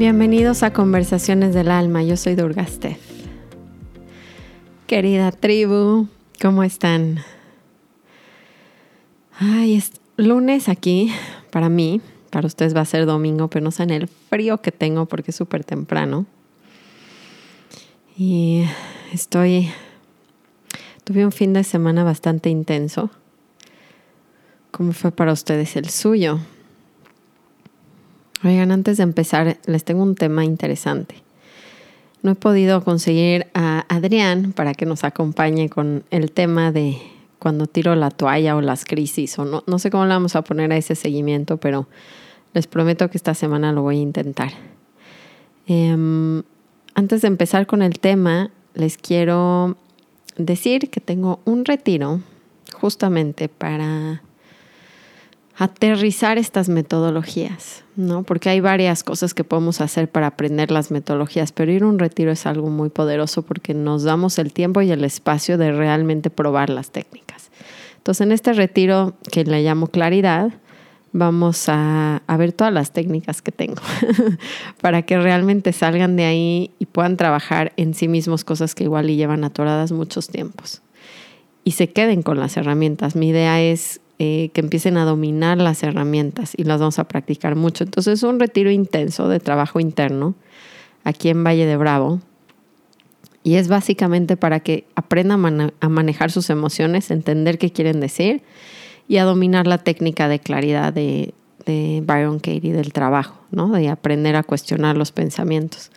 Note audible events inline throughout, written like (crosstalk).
Bienvenidos a Conversaciones del Alma, yo soy Durgastev. Querida tribu, ¿cómo están? Ay, es lunes aquí para mí, para ustedes va a ser domingo, pero no en el frío que tengo porque es súper temprano. Y estoy, tuve un fin de semana bastante intenso. ¿Cómo fue para ustedes el suyo? Oigan, antes de empezar, les tengo un tema interesante. No he podido conseguir a Adrián para que nos acompañe con el tema de cuando tiro la toalla o las crisis, o no, no sé cómo le vamos a poner a ese seguimiento, pero les prometo que esta semana lo voy a intentar. Em, antes de empezar con el tema, les quiero decir que tengo un retiro justamente para aterrizar estas metodologías, ¿no? Porque hay varias cosas que podemos hacer para aprender las metodologías, pero ir a un retiro es algo muy poderoso porque nos damos el tiempo y el espacio de realmente probar las técnicas. Entonces, en este retiro que le llamo claridad, vamos a, a ver todas las técnicas que tengo (laughs) para que realmente salgan de ahí y puedan trabajar en sí mismos cosas que igual y llevan atoradas muchos tiempos y se queden con las herramientas. Mi idea es eh, que empiecen a dominar las herramientas y las vamos a practicar mucho. Entonces es un retiro intenso de trabajo interno aquí en Valle de Bravo y es básicamente para que aprendan a manejar sus emociones, entender qué quieren decir y a dominar la técnica de claridad de, de Byron Katie del trabajo, ¿no? de aprender a cuestionar los pensamientos.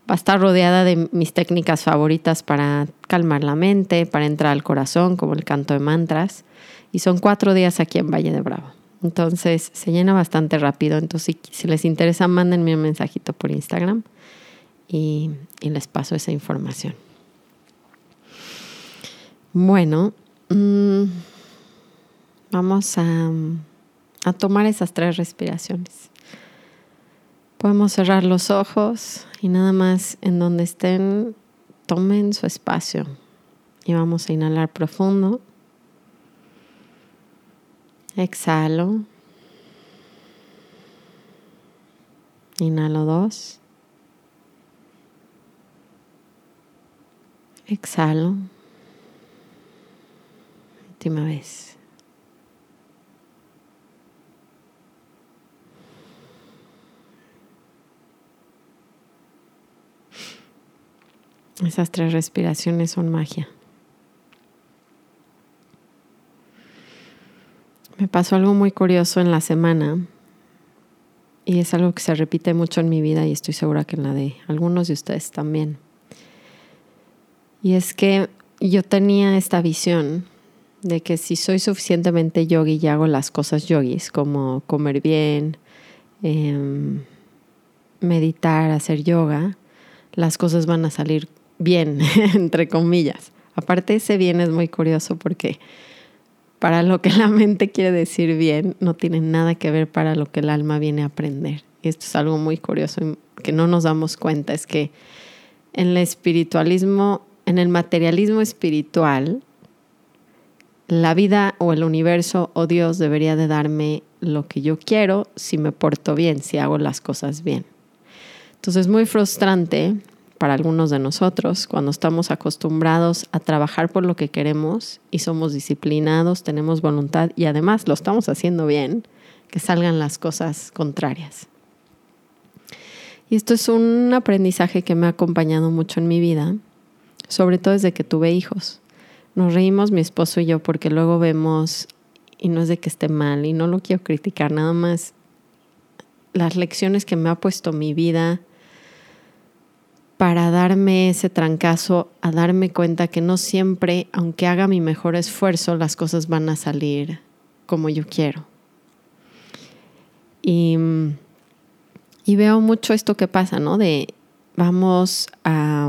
Va a estar rodeada de mis técnicas favoritas para calmar la mente, para entrar al corazón, como el canto de mantras y son cuatro días aquí en Valle de Bravo. Entonces se llena bastante rápido. Entonces, si, les interesa, mándenme un mensajito por Instagram y, les paso esa información. Bueno, mm, vamos a, a tomar esas tres respiraciones. Podemos cerrar los ojos y nada más en donde estén, tomen su espacio y vamos a inhalar profundo. Exhalo. Inhalo dos. Exhalo. Última vez. Esas tres respiraciones son magia. Me pasó algo muy curioso en la semana y es algo que se repite mucho en mi vida y estoy segura que en la de algunos de ustedes también. Y es que yo tenía esta visión de que si soy suficientemente yogi y hago las cosas yogis, como comer bien, em, meditar, hacer yoga, las cosas van a salir bien, (laughs) entre comillas. Aparte ese bien es muy curioso porque para lo que la mente quiere decir bien, no tiene nada que ver para lo que el alma viene a aprender. Y esto es algo muy curioso que no nos damos cuenta, es que en el espiritualismo, en el materialismo espiritual, la vida o el universo o Dios debería de darme lo que yo quiero si me porto bien, si hago las cosas bien. Entonces es muy frustrante para algunos de nosotros cuando estamos acostumbrados a trabajar por lo que queremos y somos disciplinados, tenemos voluntad y además lo estamos haciendo bien, que salgan las cosas contrarias. Y esto es un aprendizaje que me ha acompañado mucho en mi vida, sobre todo desde que tuve hijos. Nos reímos mi esposo y yo porque luego vemos, y no es de que esté mal, y no lo quiero criticar, nada más las lecciones que me ha puesto mi vida, para darme ese trancazo, a darme cuenta que no siempre, aunque haga mi mejor esfuerzo, las cosas van a salir como yo quiero. Y, veo mucho esto que pasa, ¿no? De vamos (laughs) a,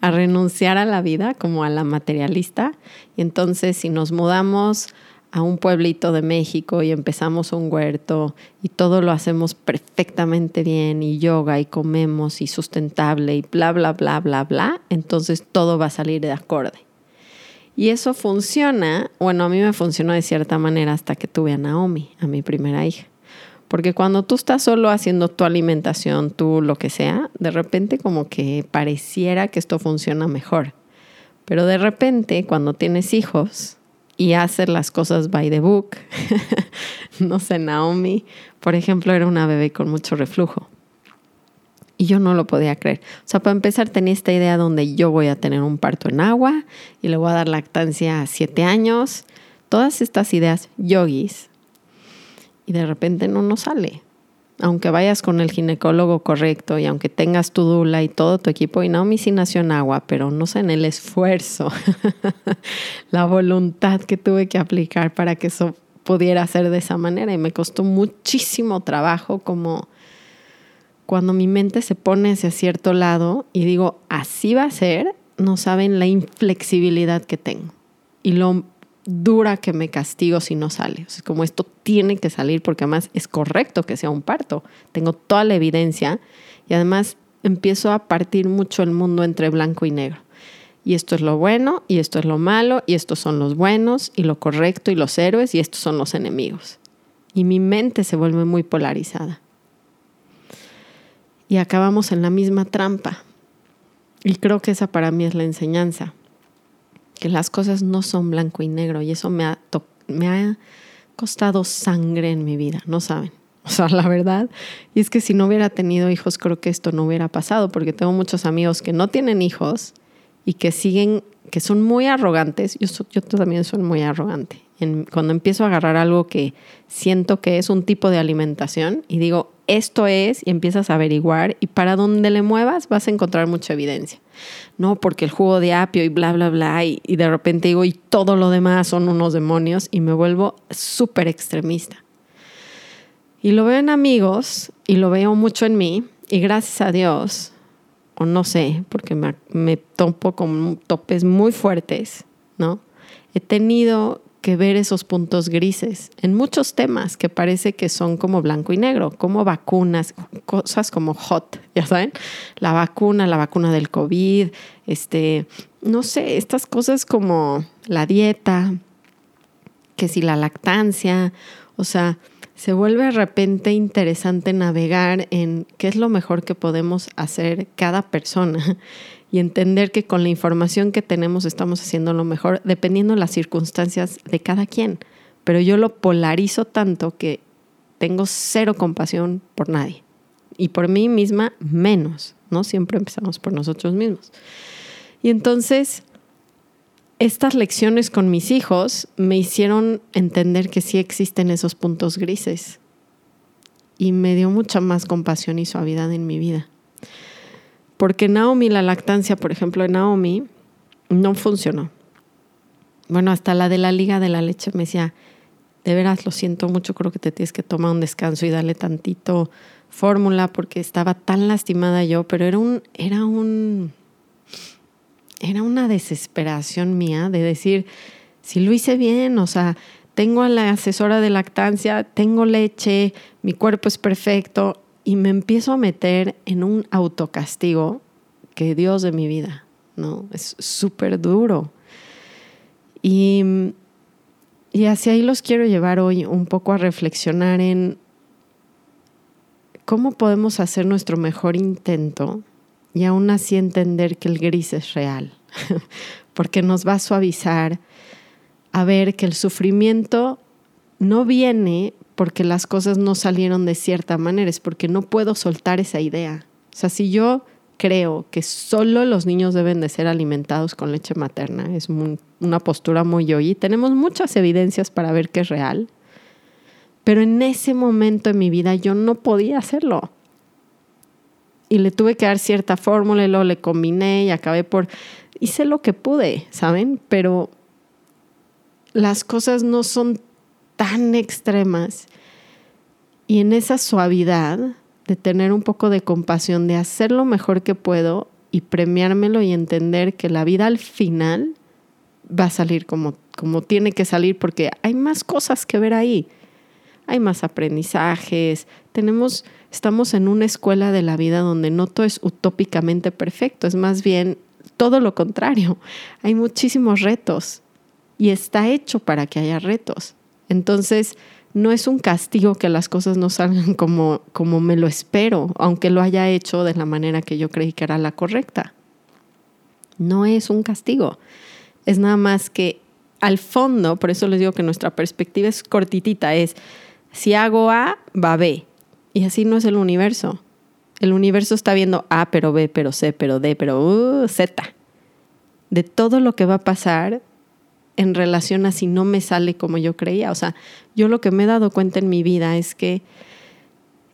renunciar a la vida como a la materialista y entonces si nos mudamos a un pueblito de México y empezamos un huerto y todo lo hacemos perfectamente bien y yoga y comemos y sustentable y bla, bla, bla, bla, bla, entonces todo va a salir de acorde. Y eso funciona, bueno, a mí me funcionó de cierta manera hasta que tuve a Naomi, a mi primera hija. Porque cuando tú estás solo haciendo tu alimentación, tú lo que sea, de repente como que pareciera que esto funciona mejor. Pero de repente cuando tienes hijos, y hacer las cosas by the book. (laughs) no sé, Naomi, por ejemplo, era una bebé con mucho reflujo. Y yo no lo podía creer. O sea, para empezar tenía esta idea donde yo voy a tener un parto en agua y le voy a dar lactancia a siete años. Todas estas ideas yogis. Y de repente no nos sale aunque vayas con el ginecólogo correcto y aunque tengas tu dula y todo tu equipo, y nació en agua, pero no sé, en el esfuerzo, (laughs) la voluntad que tuve que aplicar para que eso pudiera ser de esa manera y me costó muchísimo trabajo como cuando mi mente se pone hacia cierto lado y digo, así va a ser, no saben la inflexibilidad que tengo. Y lo dura que me castigo si no sale. O sea, como esto tiene que salir porque además es correcto que sea un parto. Tengo toda la evidencia y además empiezo a partir mucho el mundo entre blanco y negro. Y esto es lo bueno y esto es lo malo y estos son los buenos y lo correcto y los héroes y estos son los enemigos. Y mi mente se vuelve muy polarizada. Y acabamos en la misma trampa. Y creo que esa para mí es la enseñanza que las cosas no son blanco y negro y eso me ha, me ha costado sangre en mi vida, no saben. O sea, la verdad, y es que si no hubiera tenido hijos, creo que esto no hubiera pasado, porque tengo muchos amigos que no tienen hijos y que siguen, que son muy arrogantes. Yo, yo también soy muy arrogante. cuando empiezo a agarrar algo que siento que es un tipo de alimentación y digo, esto es, y empiezas a averiguar, y para donde le muevas vas a encontrar mucha evidencia no, porque el jugo de apio y bla, bla, bla, y, y de repente digo, y todo lo demás son unos demonios, y me vuelvo súper extremista. Y lo veo en amigos, y lo veo mucho en mí, y gracias a Dios, o no sé, porque me, me topo con topes muy fuertes, ¿no? He tenido que ver esos puntos grises en muchos temas que parece que son como blanco y negro, como vacunas, cosas como hot, (laughs) ya saben, la vacuna, la vacuna del COVID, este, no sé, estas cosas como la dieta, que si la lactancia, o sea, se vuelve de repente interesante navegar en qué es lo mejor que podemos hacer cada persona y entender que con la información que tenemos estamos haciendo lo mejor dependiendo de las circunstancias de cada quien. Pero yo lo polarizo tanto que tengo cero compasión por nadie y por mí misma menos, ¿no? Siempre empezamos por nosotros mismos. Y entonces, estas lecciones con mis hijos me hicieron entender que sí existen esos puntos grises y me dio mucha más compasión y suavidad en mi vida. Porque Naomi, la lactancia, por ejemplo, de Naomi, no funcionó. Bueno, hasta la de la liga de la leche me decía, de veras lo siento mucho, creo que te tienes que tomar un descanso y darle tantito fórmula porque estaba tan lastimada yo, pero era un, era un, era una desesperación mía de decir, si lo hice bien, o sea, tengo a la asesora de lactancia, tengo leche, mi cuerpo es perfecto, y me empiezo a meter en un autocastigo que Dios de mi vida, ¿no? Es súper duro. Y, y hacia ahí los quiero llevar hoy un poco a reflexionar en cómo podemos hacer nuestro mejor intento y aún así entender que el gris es real, (laughs) porque nos va a suavizar a ver que el sufrimiento no viene porque las cosas no salieron de cierta manera, es porque no puedo soltar esa idea. O sea, si yo creo que solo los niños deben de ser alimentados con leche materna, es una postura muy yoyi, tenemos muchas evidencias para ver que es real, pero en ese momento en mi vida yo no podía hacerlo. Y le tuve que dar cierta fórmula y luego le combiné y acabé por... Hice lo que pude, ¿saben? Pero las cosas no son tan extremas. Y en esa suavidad de tener un poco de compasión, de hacer lo mejor que puedo y premiármelo y entender que la vida al final va a salir como, como tiene que salir porque hay más cosas que ver ahí. Hay más aprendizajes, tenemos estamos en una escuela de la vida donde no todo es utópicamente perfecto, es más bien todo lo contrario. Hay muchísimos retos y está hecho para que haya retos. Entonces, no es un castigo que las cosas no salgan como, como me lo espero, aunque lo haya hecho de la manera que yo creí que era la correcta. No es un castigo. Es nada más que al fondo, por eso les digo que nuestra perspectiva es cortitita, es si hago A, va B. Y así no es el universo. El universo está viendo A, pero B, pero C, pero D, pero uh, Z. De todo lo que va a pasar en relación a si no me sale como yo creía. O sea, yo lo que me he dado cuenta en mi vida es que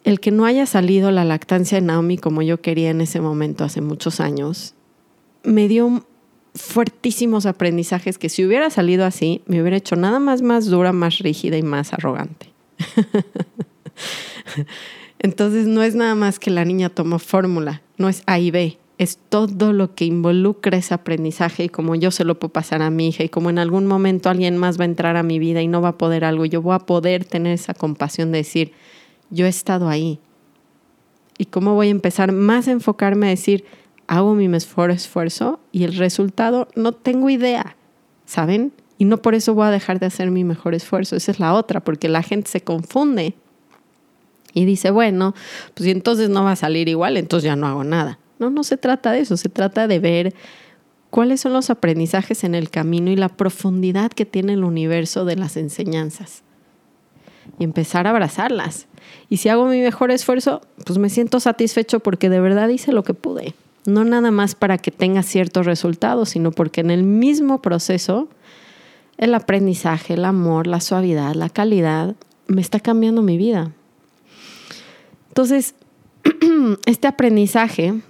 el que no haya salido la lactancia de Naomi como yo quería en ese momento hace muchos años, me dio fuertísimos aprendizajes que si hubiera salido así, me hubiera hecho nada más más dura, más rígida y más arrogante. (laughs) Entonces no es nada más que la niña toma fórmula, no es A y B, es todo lo que involucra ese aprendizaje y como yo se lo puedo pasar a mi hija y como en algún momento alguien más va a entrar a mi vida y no va a poder algo, yo voy a poder tener esa compasión de decir, yo he estado ahí. Y cómo voy a empezar más a enfocarme a decir, hago mi mejor esfuerzo y el resultado no tengo idea, ¿saben? Y no por eso voy a dejar de hacer mi mejor esfuerzo. Esa es la otra, porque la gente se confunde y dice, bueno, pues entonces no va a salir igual, entonces ya no hago nada. No, no se trata de eso, se trata de ver cuáles son los aprendizajes en el camino y la profundidad que tiene el universo de las enseñanzas. Y empezar a abrazarlas. Y si hago mi mejor esfuerzo, pues me siento satisfecho porque de verdad hice lo que pude. No nada más para que tenga ciertos resultados, sino porque en el mismo proceso, el aprendizaje, el amor, la suavidad, la calidad, me está cambiando mi vida. Entonces, (clears throat) este aprendizaje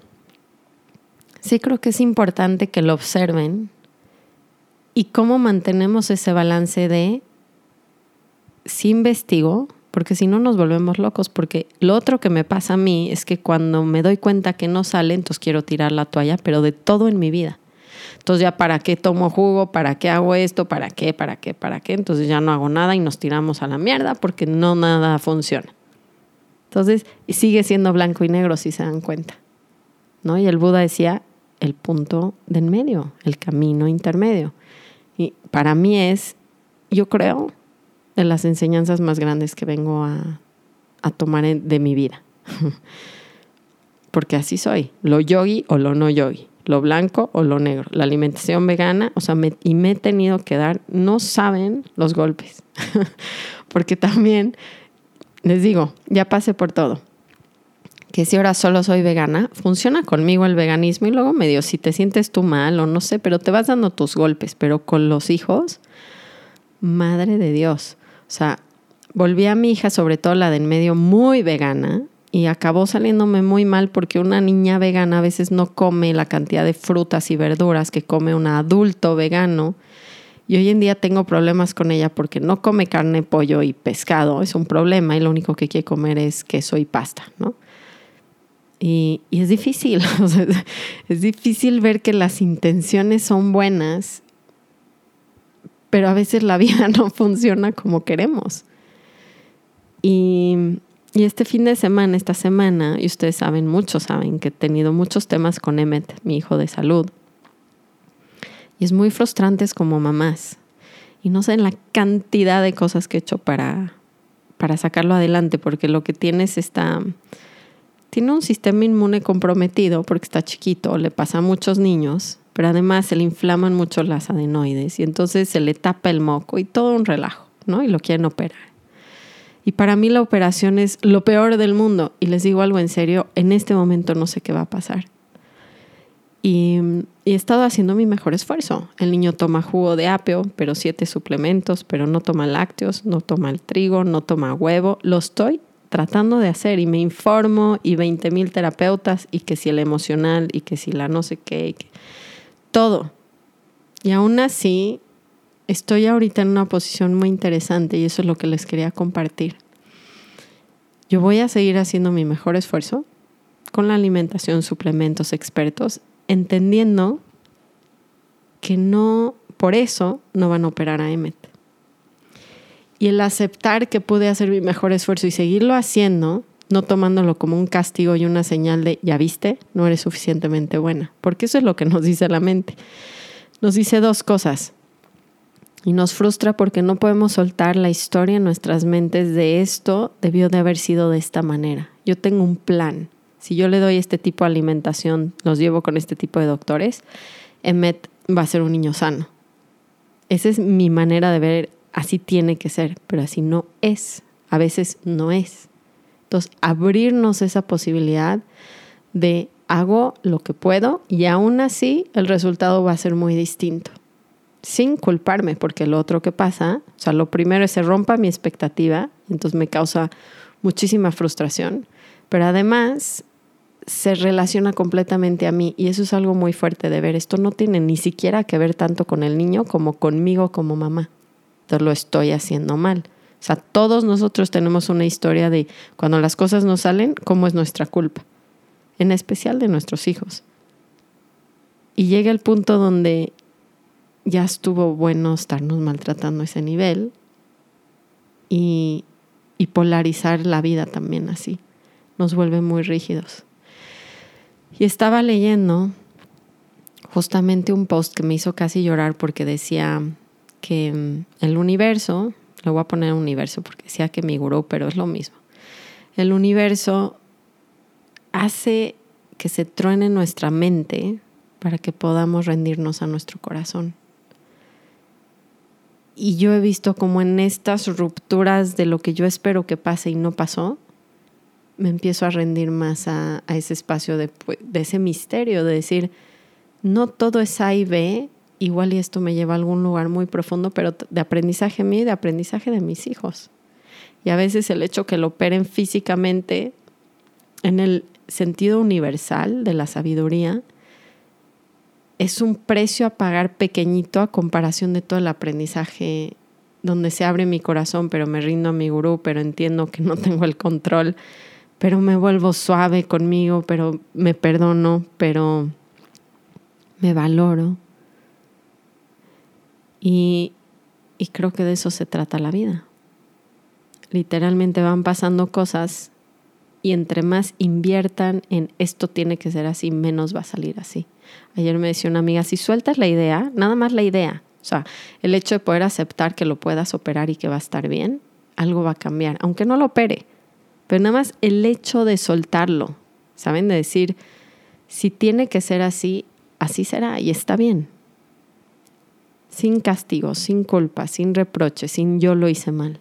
sí creo que es importante que lo observen y cómo mantenemos ese balance de si investigo, porque si no nos volvemos locos, porque lo otro que me pasa a mí es que cuando me doy cuenta que no sale, entonces quiero tirar la toalla, pero de todo en mi vida. Entonces ya para qué tomo jugo, para qué hago esto, para qué, para qué, para qué, entonces ya no hago nada y nos tiramos a la mierda porque no nada funciona. Entonces sigue siendo blanco y negro si se dan cuenta. ¿no? Y el Buda decía, el punto del medio, el camino intermedio. Y para mí es, yo creo, de las enseñanzas más grandes que vengo a, tomar de mi vida. (laughs) Porque así soy, lo yogi o lo no yogi, lo blanco o lo negro, la alimentación vegana, o sea, y me he tenido que dar, no saben los golpes. (laughs) Porque también, les digo, ya pasé por todo que si ahora solo soy vegana, funciona conmigo el veganismo y luego medio si te sientes tú mal o no sé, pero te vas dando tus golpes, pero con los hijos, madre de Dios. O sea, volví a mi hija, sobre todo la del medio, muy vegana y acabó saliéndome muy mal porque una niña vegana a veces no come la cantidad de frutas y verduras que come un adulto vegano. Y hoy en día tengo problemas con ella porque no come carne, pollo y pescado, es un problema y lo único que quiere comer es queso y pasta, ¿no? Y, es difícil, (laughs) es difícil ver que las intenciones son buenas, pero a veces la vida (laughs) no funciona como queremos. Y, y este fin de semana, esta semana, y ustedes saben, muchos saben que he tenido muchos temas con Emmet, mi hijo de salud. Y es muy frustrante como mamás. Y no sé la cantidad de cosas que he hecho para, para sacarlo adelante, porque lo que tienes está tiene un sistema inmune comprometido porque está chiquito, le pasa a muchos niños, pero además se le inflaman mucho las adenoides y entonces se le tapa el moco y todo un relajo, ¿no? Y lo quieren operar. Y para mí la operación es lo peor del mundo. Y les digo algo en serio, en este momento no sé qué va a pasar. Y, y, he estado haciendo mi mejor esfuerzo. El niño toma jugo de apio, pero siete suplementos, pero no toma lácteos, no toma el trigo, no toma huevo. Lo estoy tratando de hacer y me informo y 20 mil terapeutas y que si el emocional y que si la no sé qué, todo. Y aún así estoy ahorita en una posición muy interesante y eso es lo que les quería compartir. Yo voy a seguir haciendo mi mejor esfuerzo con la alimentación, suplementos, expertos, entendiendo que no por eso no van a operar a Emmet. Y el aceptar que pude hacer mi mejor esfuerzo y seguirlo haciendo, no tomándolo como un castigo y una señal de, ya viste, no eres suficientemente buena, porque eso es lo que nos dice la mente. Nos dice dos cosas. Y nos frustra porque no podemos soltar la historia en nuestras mentes de esto debió de haber sido de esta manera. Yo tengo un plan. Si yo le doy este tipo de alimentación, los llevo con este tipo de doctores, Emmet va a ser un niño sano. Esa es mi manera de ver, así tiene que ser, pero así no es. A veces no es. Entonces, abrirnos esa posibilidad de hago lo que puedo y aún así el resultado va a ser muy distinto. Sin culparme, porque lo otro que pasa, o sea, lo primero es se rompa mi expectativa, entonces me causa muchísima frustración, pero además se relaciona completamente a mí y eso es algo muy fuerte de ver. Esto no tiene ni siquiera que ver tanto con el niño como conmigo como mamá. Entonces lo estoy haciendo mal. O sea, todos nosotros tenemos una historia de cuando las cosas no salen, cómo es nuestra culpa, en especial de nuestros hijos. Y llega el punto donde ya estuvo bueno estarnos maltratando a ese nivel y, polarizar la vida también así. Nos vuelve muy rígidos. Y estaba leyendo justamente un post que me hizo casi llorar porque decía que mm, el universo, le voy a poner universo porque decía que mi gurú, pero es lo mismo. El universo hace que se truene nuestra mente para que podamos rendirnos a nuestro corazón. Y yo he visto como en estas rupturas de lo que yo espero que pase y no pasó, me empiezo a rendir más a, ese espacio de, de, ese misterio, de decir, no todo es A y B, igual y esto me lleva a algún lugar muy profundo, pero de aprendizaje mío de aprendizaje de mis hijos. Y a veces el hecho que lo operen físicamente en el sentido universal de la sabiduría es un precio a pagar pequeñito a comparación de todo el aprendizaje donde se abre mi corazón, pero me rindo a mi gurú, pero entiendo que no tengo el control pero me vuelvo suave conmigo, pero me perdono, pero me valoro. Y, y creo que de eso se trata la vida. Literalmente van pasando cosas y entre más inviertan en esto tiene que ser así, menos va a salir así. Ayer me decía una amiga, si sueltas la idea, nada más la idea, o sea, el hecho de poder aceptar que lo puedas operar y que va a estar bien, algo va a cambiar, aunque no lo opere, pero nada más el hecho de soltarlo, ¿saben? De decir, si tiene que ser así, así será y está bien. Sin castigo, sin culpa, sin reproche, sin yo lo hice mal.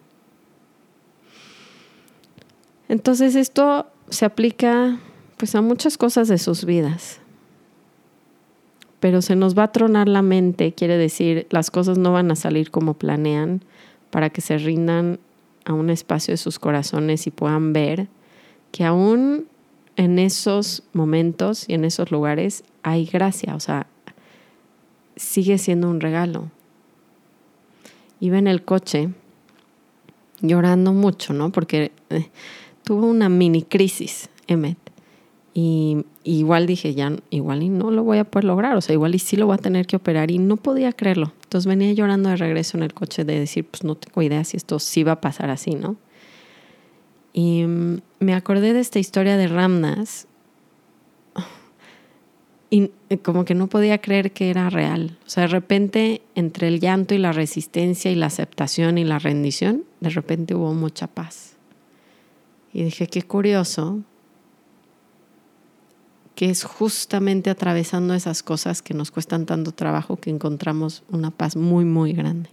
Entonces esto se aplica pues a muchas cosas de sus vidas. Pero se nos va a tronar la mente, quiere decir, las cosas no van a salir como planean para que se rindan a un espacio de sus corazones y puedan ver que aún en esos momentos y en esos lugares hay gracia, o sea, sigue siendo un regalo. Iba en el coche llorando mucho, ¿no? Porque eh, tuvo una mini crisis, Emmet. Y, igual dije, ya, igual y no lo voy a poder lograr, o sea, igual y sí lo voy a tener que operar y no podía creerlo. Entonces venía llorando de regreso en el coche de decir, pues no tengo idea si esto sí va a pasar así, ¿no? Y mm, me acordé de esta historia de Ramnas y como que no podía creer que era real. O sea, de repente, entre el llanto y la resistencia y la aceptación y la rendición, de repente hubo mucha paz. Y dije, qué curioso que es justamente atravesando esas cosas que nos cuestan tanto trabajo que encontramos una paz muy, muy grande.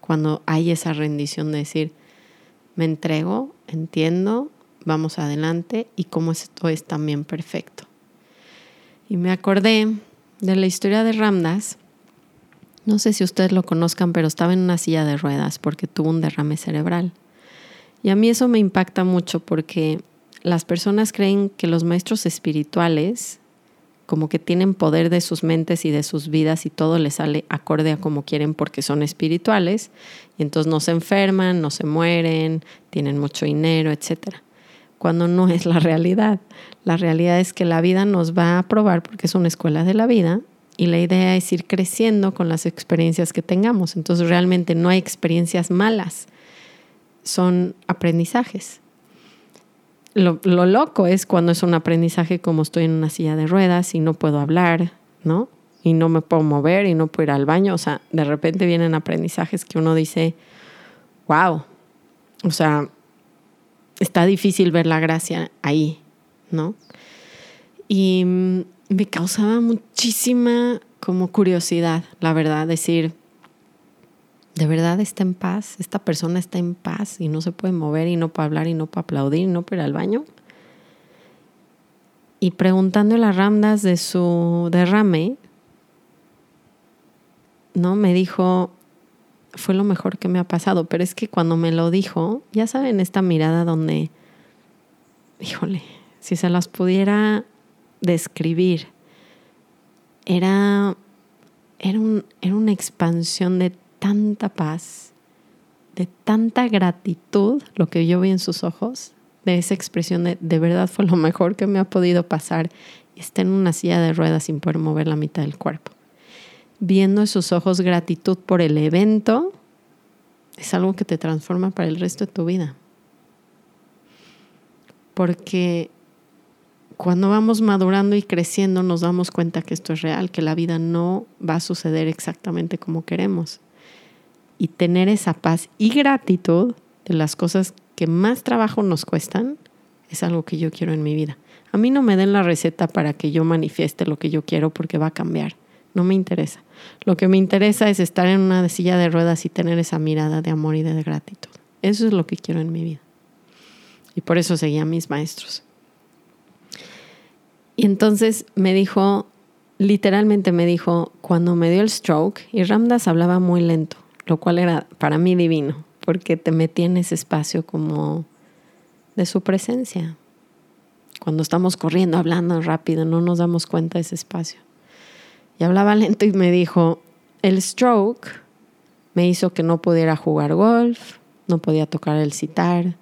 Cuando hay esa rendición de decir, me entrego, entiendo, vamos adelante y como esto es también perfecto. Y me acordé de la historia de Ramdas. No sé si ustedes lo conozcan, pero estaba en una silla de ruedas porque tuvo un derrame cerebral. Y a mí eso me impacta mucho porque las personas creen que los maestros espirituales como que tienen poder de sus mentes y de sus vidas y todo les sale acorde a como quieren porque son espirituales y entonces no se enferman, no se mueren, tienen mucho dinero, etc. Cuando no es la realidad. La realidad es que la vida nos va a probar porque es una escuela de la vida y la idea es ir creciendo con las experiencias que tengamos. Entonces realmente no hay experiencias malas, son aprendizajes. Lo, lo, loco es cuando es un aprendizaje como estoy en una silla de ruedas y no puedo hablar, ¿no? Y no me puedo mover y no puedo ir al baño. O sea, de repente vienen aprendizajes que uno dice, wow, o sea, está difícil ver la gracia ahí, ¿no? Y mm, me causaba muchísima como curiosidad, la verdad, decir, ¿de verdad está en paz? ¿Esta persona está en paz y no se puede mover y no puede hablar y no puede aplaudir y no puede ir al baño? Y preguntando las ramdas de su derrame, ¿no? Me dijo, fue lo mejor que me ha pasado, pero es que cuando me lo dijo, ya saben, esta mirada donde, híjole, si se las pudiera describir, era, era, un, era una expansión de tanta paz, de tanta gratitud, lo que yo vi en sus ojos, de esa expresión de de verdad fue lo mejor que me ha podido pasar está en una silla de ruedas sin poder mover la mitad del cuerpo viendo en sus ojos gratitud por el evento, es algo que te transforma para el resto de tu vida. Porque cuando vamos madurando y creciendo nos damos cuenta que esto es real, que la vida no va a suceder exactamente como queremos. Y tener esa paz y gratitud de las cosas que más trabajo nos cuestan es algo que yo quiero en mi vida. A mí no me den la receta para que yo manifieste lo que yo quiero porque va a cambiar. No me interesa. Lo que me interesa es estar en una silla de ruedas y tener esa mirada de amor y de gratitud. Eso es lo que quiero en mi vida. Y por eso seguía a mis maestros. Y entonces me dijo, literalmente me dijo, cuando me dio el stroke, y Ramdas hablaba muy lento, lo cual era para mí divino, porque te metí en ese espacio como de su presencia. Cuando estamos corriendo, hablando rápido, no nos damos cuenta de ese espacio. Y hablaba lento y me dijo, el stroke me hizo que no pudiera jugar golf, no podía tocar el citar,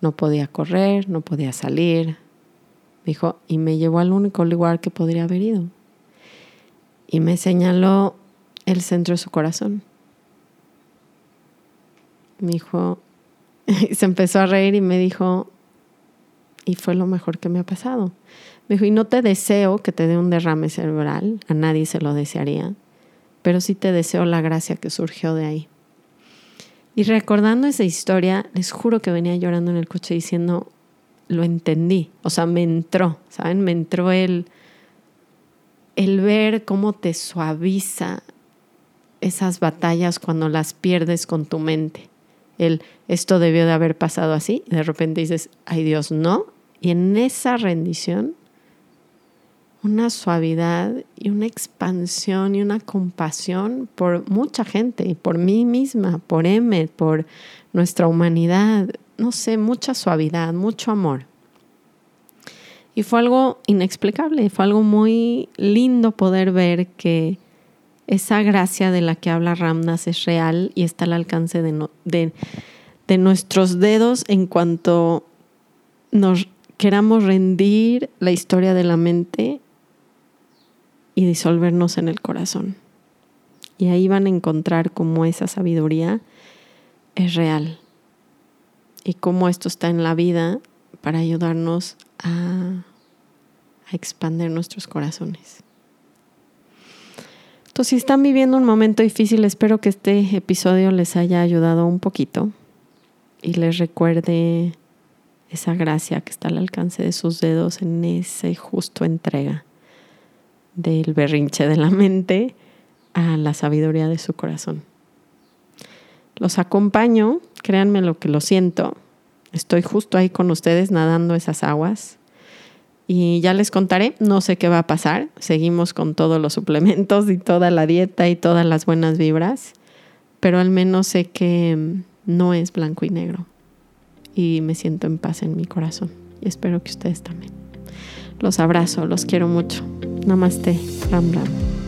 no podía correr, no podía salir. Me dijo, y me llevó al único lugar que podría haber ido. Y me señaló el centro de su corazón. Me dijo, y (laughs) se empezó a reír y me dijo, y fue lo mejor que me ha pasado. Me dijo, y no te deseo que te dé un derrame cerebral, a nadie se lo desearía, pero sí te deseo la gracia que surgió de ahí. Y recordando esa historia, les juro que venía llorando en el coche diciendo, lo entendí, o sea, me entró, ¿saben? Me entró el, el ver cómo te suaviza esas batallas cuando las pierdes con tu mente. El, esto debió de haber pasado así, y de repente dices, ay Dios, no. Y en esa rendición una suavidad y una expansión y una compasión por mucha gente, y por mí misma, por Emmet, por nuestra humanidad, no sé, mucha suavidad, mucho amor. Y fue algo inexplicable, fue algo muy lindo poder ver que esa gracia de la que habla Ramnas es real y está al alcance de, de, nuestros dedos en cuanto nos queramos rendir la historia de la mente y disolvernos en el corazón. Y ahí van a encontrar cómo esa sabiduría es real y cómo esto está en la vida para ayudarnos a, a expandir nuestros corazones. Entonces, si están viviendo un momento difícil, espero que este episodio les haya ayudado un poquito y les recuerde esa gracia que está al alcance de sus dedos en ese justo entrega del berrinche de la mente a la sabiduría de su corazón. Los acompaño, créanme lo que lo siento, estoy justo ahí con ustedes nadando esas aguas y ya les contaré, no sé qué va a pasar, seguimos con todos los suplementos y toda la dieta y todas las buenas vibras, pero al menos sé que no es blanco y negro y me siento en paz en mi corazón y espero que ustedes también. Los abrazo, los quiero mucho. Namaste, Ram Ram.